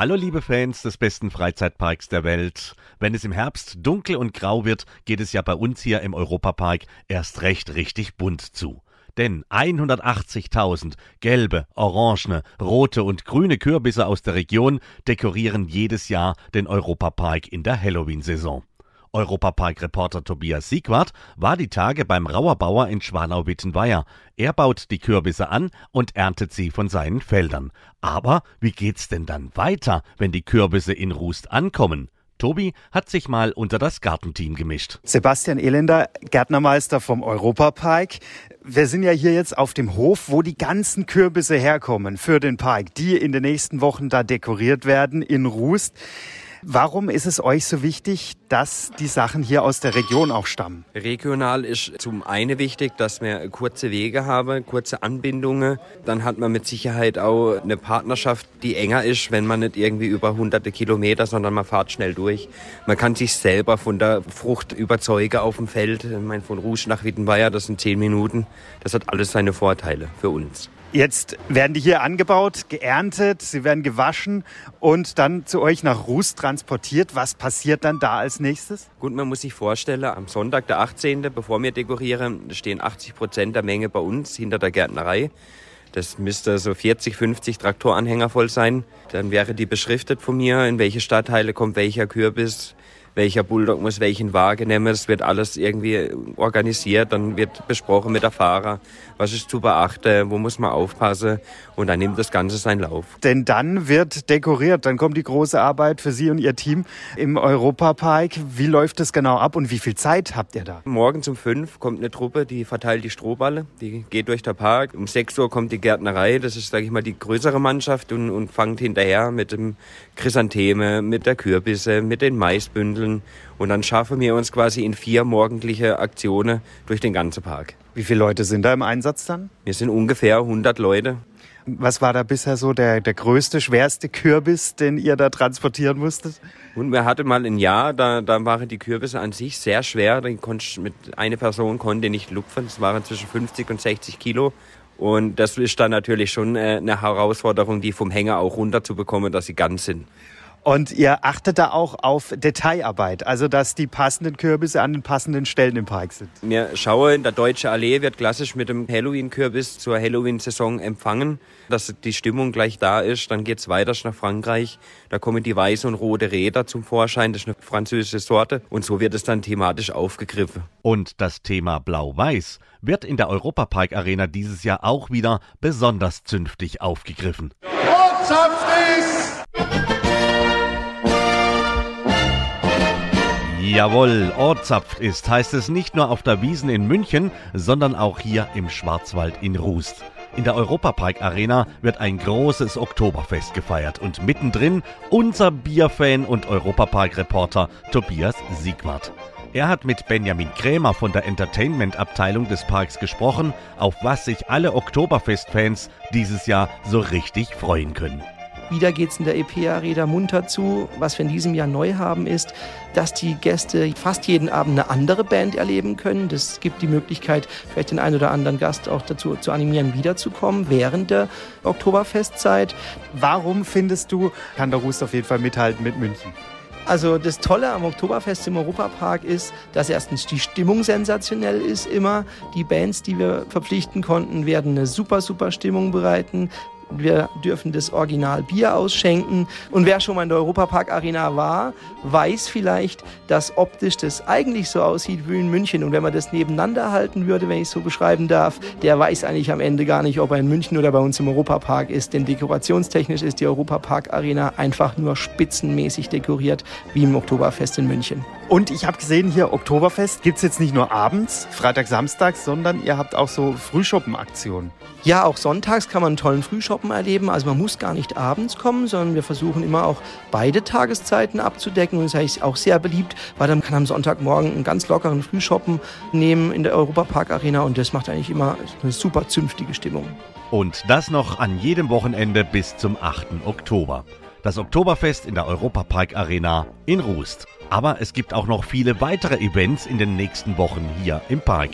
Hallo liebe Fans des besten Freizeitparks der Welt. Wenn es im Herbst dunkel und grau wird, geht es ja bei uns hier im Europapark erst recht richtig bunt zu. Denn 180.000 gelbe, orangene, rote und grüne Kürbisse aus der Region dekorieren jedes Jahr den Europapark in der Halloween-Saison. Europapark-Reporter Tobias Siegwart war die Tage beim Rauerbauer in Schwanau-Wittenweier. Er baut die Kürbisse an und erntet sie von seinen Feldern. Aber wie geht's denn dann weiter, wenn die Kürbisse in Rust ankommen? Tobi hat sich mal unter das Gartenteam gemischt. Sebastian Elender, Gärtnermeister vom Europapark. Wir sind ja hier jetzt auf dem Hof, wo die ganzen Kürbisse herkommen für den Park, die in den nächsten Wochen da dekoriert werden in Rust. Warum ist es euch so wichtig, dass die Sachen hier aus der Region auch stammen? Regional ist zum einen wichtig, dass wir kurze Wege haben, kurze Anbindungen. Dann hat man mit Sicherheit auch eine Partnerschaft, die enger ist, wenn man nicht irgendwie über hunderte Kilometer, sondern man fährt schnell durch. Man kann sich selber von der Frucht überzeugen auf dem Feld. Ich meine, von Rouge nach Wittenweier, das sind zehn Minuten. Das hat alles seine Vorteile für uns. Jetzt werden die hier angebaut, geerntet, sie werden gewaschen und dann zu euch nach Ruß transportiert. Was passiert dann da als nächstes? Gut, man muss sich vorstellen, am Sonntag, der 18., bevor wir dekorieren, stehen 80 Prozent der Menge bei uns hinter der Gärtnerei. Das müsste so 40, 50 Traktoranhänger voll sein. Dann wäre die beschriftet von mir, in welche Stadtteile kommt welcher Kürbis, welcher Bulldog muss welchen Wagen nehmen. Es wird alles irgendwie organisiert, dann wird besprochen mit der Fahrer, was ist zu beachten, wo muss man aufpassen und dann nimmt das Ganze seinen Lauf. Denn dann wird dekoriert, dann kommt die große Arbeit für Sie und Ihr Team im Europapark. Wie läuft das genau ab und wie viel Zeit habt ihr da? Morgen um fünf kommt eine Truppe, die verteilt die Strohballe, die geht durch den Park. Um sechs Uhr kommt die Gärtnerei, das ist, sage ich mal, die größere Mannschaft und, und fangt hinterher mit dem Chrysantheme, mit der Kürbisse, mit den Maisbündeln und dann schaffen wir uns quasi in vier morgendliche Aktionen durch den ganzen Park. Wie viele Leute sind da im Einsatz dann? Wir sind ungefähr 100 Leute. Was war da bisher so der, der größte, schwerste Kürbis, den ihr da transportieren musstet? Und wir hatten mal ein Jahr, da, da waren die Kürbisse an sich sehr schwer. Den mit eine Person konnte nicht lupfen. Das waren zwischen 50 und 60 Kilo. Und das ist dann natürlich schon äh, eine Herausforderung, die vom Hänger auch runterzubekommen, dass sie ganz sind. Und ihr achtet da auch auf Detailarbeit, also dass die passenden Kürbisse an den passenden Stellen im Park sind. Wir schauen, der Deutsche Allee wird klassisch mit dem Halloween-Kürbis zur Halloween-Saison empfangen, dass die Stimmung gleich da ist. Dann geht's weiter nach Frankreich. Da kommen die weiße und rote Räder zum Vorschein. Das ist eine französische Sorte. Und so wird es dann thematisch aufgegriffen. Und das Thema Blau-Weiß wird in der Europapark Arena dieses Jahr auch wieder besonders zünftig aufgegriffen. Jawohl, Ortzapft ist, heißt es nicht nur auf der Wiesen in München, sondern auch hier im Schwarzwald in Rust. In der Europapark Arena wird ein großes Oktoberfest gefeiert und mittendrin unser Bierfan und Europapark-Reporter Tobias Siegwart. Er hat mit Benjamin Krämer von der Entertainment-Abteilung des Parks gesprochen, auf was sich alle Oktoberfest-Fans dieses Jahr so richtig freuen können. Wieder geht es in der EP-Arena munter zu. Was wir in diesem Jahr neu haben, ist, dass die Gäste fast jeden Abend eine andere Band erleben können. Das gibt die Möglichkeit, vielleicht den einen oder anderen Gast auch dazu zu animieren, wiederzukommen während der Oktoberfestzeit. Warum findest du, kann der Rust auf jeden Fall mithalten mit München? Also das Tolle am Oktoberfest im Europapark ist, dass erstens die Stimmung sensationell ist immer. Die Bands, die wir verpflichten konnten, werden eine super, super Stimmung bereiten. Wir dürfen das Original Bier ausschenken. Und wer schon mal in der Europapark Arena war, weiß vielleicht, dass optisch das eigentlich so aussieht wie in München. Und wenn man das nebeneinander halten würde, wenn ich es so beschreiben darf, der weiß eigentlich am Ende gar nicht, ob er in München oder bei uns im Europapark ist. Denn dekorationstechnisch ist die Europapark Arena einfach nur spitzenmäßig dekoriert wie im Oktoberfest in München. Und ich habe gesehen, hier Oktoberfest gibt es jetzt nicht nur abends, Freitag, Samstag, sondern ihr habt auch so Frühschoppen-Aktionen. Ja, auch sonntags kann man einen tollen Frühshoppen erleben. Also man muss gar nicht abends kommen, sondern wir versuchen immer auch beide Tageszeiten abzudecken. Und das ist auch sehr beliebt, weil dann kann am Sonntagmorgen einen ganz lockeren Frühshoppen nehmen in der Europapark Arena und das macht eigentlich immer eine super zünftige Stimmung. Und das noch an jedem Wochenende bis zum 8. Oktober. Das Oktoberfest in der Europapark Arena in Rust. Aber es gibt auch noch viele weitere Events in den nächsten Wochen hier im Park.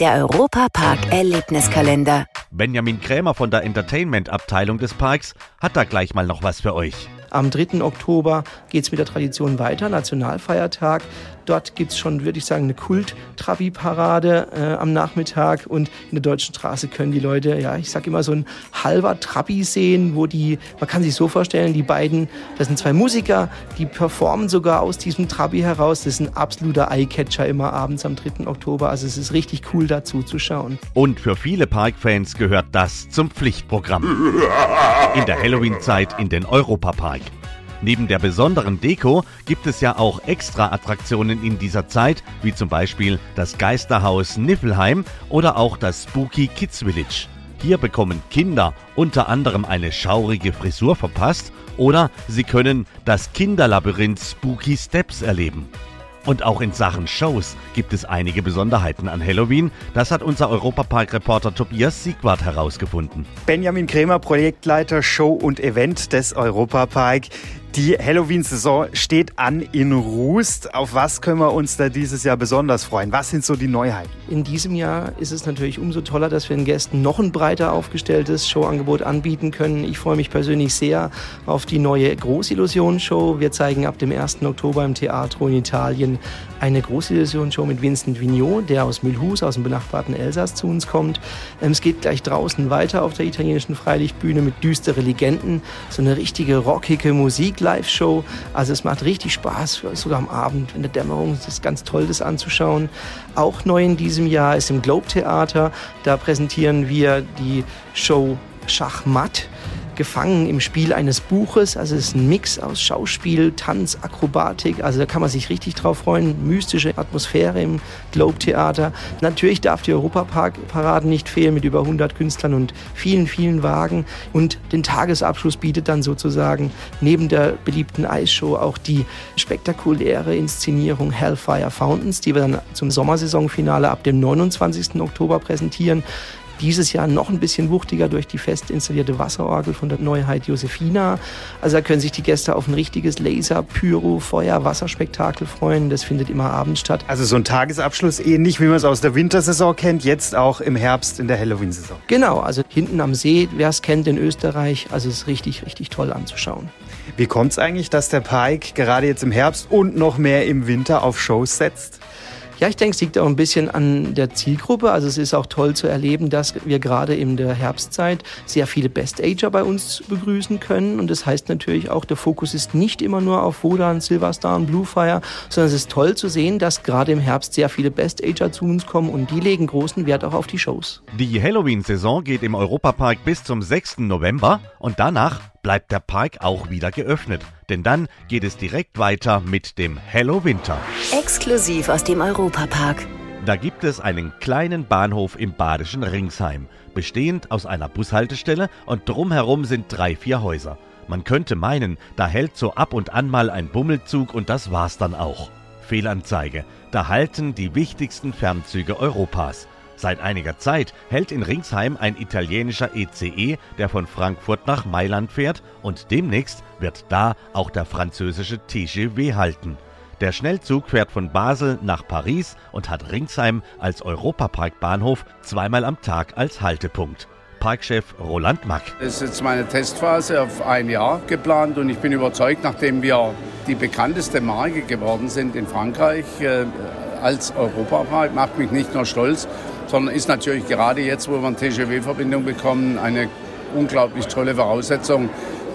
Der Europapark Erlebniskalender. Benjamin Krämer von der Entertainment-Abteilung des Parks hat da gleich mal noch was für euch. Am 3. Oktober geht es mit der Tradition weiter, Nationalfeiertag. Dort gibt es schon, würde ich sagen, eine Kult-Trabi-Parade äh, am Nachmittag und in der Deutschen Straße können die Leute, ja, ich sag immer so ein halber Trabi sehen, wo die, man kann sich so vorstellen, die beiden, das sind zwei Musiker, die performen sogar aus diesem Trabi heraus. Das ist ein absoluter Eyecatcher immer abends am 3. Oktober. Also es ist richtig cool dazu zu schauen. Und für viele Parkfans gehört das zum Pflichtprogramm. In der Halloween-Zeit in den Europapark. Neben der besonderen Deko gibt es ja auch extra Attraktionen in dieser Zeit, wie zum Beispiel das Geisterhaus Niffelheim oder auch das Spooky Kids Village. Hier bekommen Kinder unter anderem eine schaurige Frisur verpasst oder sie können das Kinderlabyrinth Spooky Steps erleben. Und auch in Sachen Shows gibt es einige Besonderheiten an Halloween. Das hat unser Europapark-Reporter Tobias Siegwart herausgefunden. Benjamin Kremer, Projektleiter Show und Event des Europapark. Die Halloween-Saison steht an in Rust. Auf was können wir uns da dieses Jahr besonders freuen? Was sind so die Neuheiten? In diesem Jahr ist es natürlich umso toller, dass wir den Gästen noch ein breiter aufgestelltes Showangebot anbieten können. Ich freue mich persönlich sehr auf die neue Großillusion-Show. Wir zeigen ab dem 1. Oktober im Teatro in Italien eine Großillusion-Show mit Vincent Vignot, der aus Mühlhus, aus dem benachbarten Elsass zu uns kommt. Ähm, es geht gleich draußen weiter auf der italienischen Freilichtbühne mit düstere Legenden, so eine richtige rockige Musik Live-Show. Also es macht richtig Spaß, sogar am Abend in der Dämmerung. Es ist ganz toll, das anzuschauen. Auch neu in diesem Jahr ist im Globe Theater. Da präsentieren wir die Show Schachmatt gefangen im Spiel eines Buches. Also es ist ein Mix aus Schauspiel, Tanz, Akrobatik. Also da kann man sich richtig drauf freuen. Mystische Atmosphäre im Globe Theater. Natürlich darf die Europapark-Paraden nicht fehlen mit über 100 Künstlern und vielen, vielen Wagen. Und den Tagesabschluss bietet dann sozusagen neben der beliebten Eisshow auch die spektakuläre Inszenierung Hellfire Fountains, die wir dann zum Sommersaisonfinale ab dem 29. Oktober präsentieren. Dieses Jahr noch ein bisschen wuchtiger durch die fest installierte Wasserorgel von der Neuheit Josefina. Also da können sich die Gäste auf ein richtiges Laser, Pyro, Feuer, Wasserspektakel freuen. Das findet immer abends statt. Also so ein Tagesabschluss ähnlich, wie man es aus der Wintersaison kennt, jetzt auch im Herbst in der Halloween-Saison. Genau, also hinten am See, wer es kennt in Österreich, also es ist richtig, richtig toll anzuschauen. Wie kommt es eigentlich, dass der Pike gerade jetzt im Herbst und noch mehr im Winter auf Shows setzt? Ja, ich denke, es liegt auch ein bisschen an der Zielgruppe. Also es ist auch toll zu erleben, dass wir gerade in der Herbstzeit sehr viele Best-Ager bei uns begrüßen können. Und das heißt natürlich auch, der Fokus ist nicht immer nur auf Wodan, Silverstar und Bluefire, sondern es ist toll zu sehen, dass gerade im Herbst sehr viele Best-Ager zu uns kommen und die legen großen Wert auch auf die Shows. Die Halloween-Saison geht im Europapark bis zum 6. November und danach bleibt der Park auch wieder geöffnet, denn dann geht es direkt weiter mit dem Hello Winter. Exklusiv aus dem Europapark. Da gibt es einen kleinen Bahnhof im badischen Ringsheim, bestehend aus einer Bushaltestelle und drumherum sind drei, vier Häuser. Man könnte meinen, da hält so ab und an mal ein Bummelzug und das war's dann auch. Fehlanzeige. Da halten die wichtigsten Fernzüge Europas. Seit einiger Zeit hält in Ringsheim ein italienischer ECE, der von Frankfurt nach Mailand fährt und demnächst wird da auch der französische TGV halten. Der Schnellzug fährt von Basel nach Paris und hat Ringsheim als Europaparkbahnhof zweimal am Tag als Haltepunkt. Parkchef Roland Mack. Das ist jetzt meine Testphase auf ein Jahr geplant und ich bin überzeugt, nachdem wir die bekannteste Marke geworden sind in Frankreich äh, als Europapark, macht mich nicht nur stolz, sondern ist natürlich gerade jetzt, wo wir eine TGW-Verbindung bekommen, eine unglaublich tolle Voraussetzung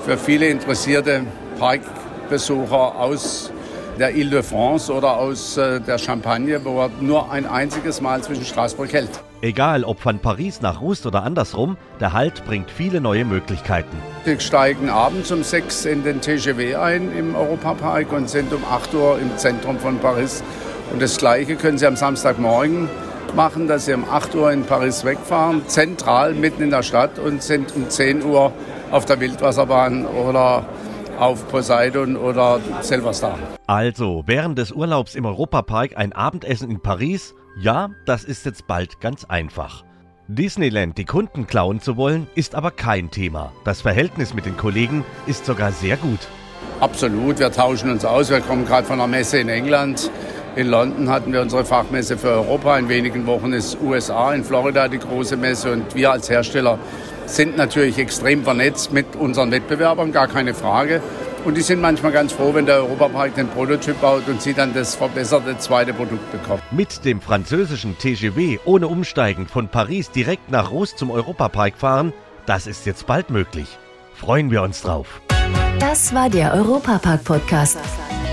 für viele interessierte Parkbesucher aus der Ile-de-France oder aus äh, der Champagne, wo er nur ein einziges Mal zwischen Straßburg hält. Egal ob von Paris nach Rust oder andersrum, der Halt bringt viele neue Möglichkeiten. Wir steigen abends um 6 in den TGW ein im Europapark und sind um 8 Uhr im Zentrum von Paris. Und das Gleiche können Sie am Samstagmorgen machen, dass Sie um 8 Uhr in Paris wegfahren, zentral mitten in der Stadt und sind um 10 Uhr auf der Wildwasserbahn oder auf Poseidon oder Silverstar. Also, während des Urlaubs im Europapark ein Abendessen in Paris? Ja, das ist jetzt bald ganz einfach. Disneyland die Kunden klauen zu wollen, ist aber kein Thema. Das Verhältnis mit den Kollegen ist sogar sehr gut. Absolut, wir tauschen uns aus. Wir kommen gerade von einer Messe in England. In London hatten wir unsere Fachmesse für Europa. In wenigen Wochen ist USA, in Florida die große Messe. Und wir als Hersteller sind natürlich extrem vernetzt mit unseren Wettbewerbern, gar keine Frage. Und die sind manchmal ganz froh, wenn der Europapark den Prototyp baut und sie dann das verbesserte zweite Produkt bekommen. Mit dem französischen TGV ohne Umsteigen von Paris direkt nach Ros zum Europapark fahren, das ist jetzt bald möglich. Freuen wir uns drauf. Das war der Europapark-Podcast.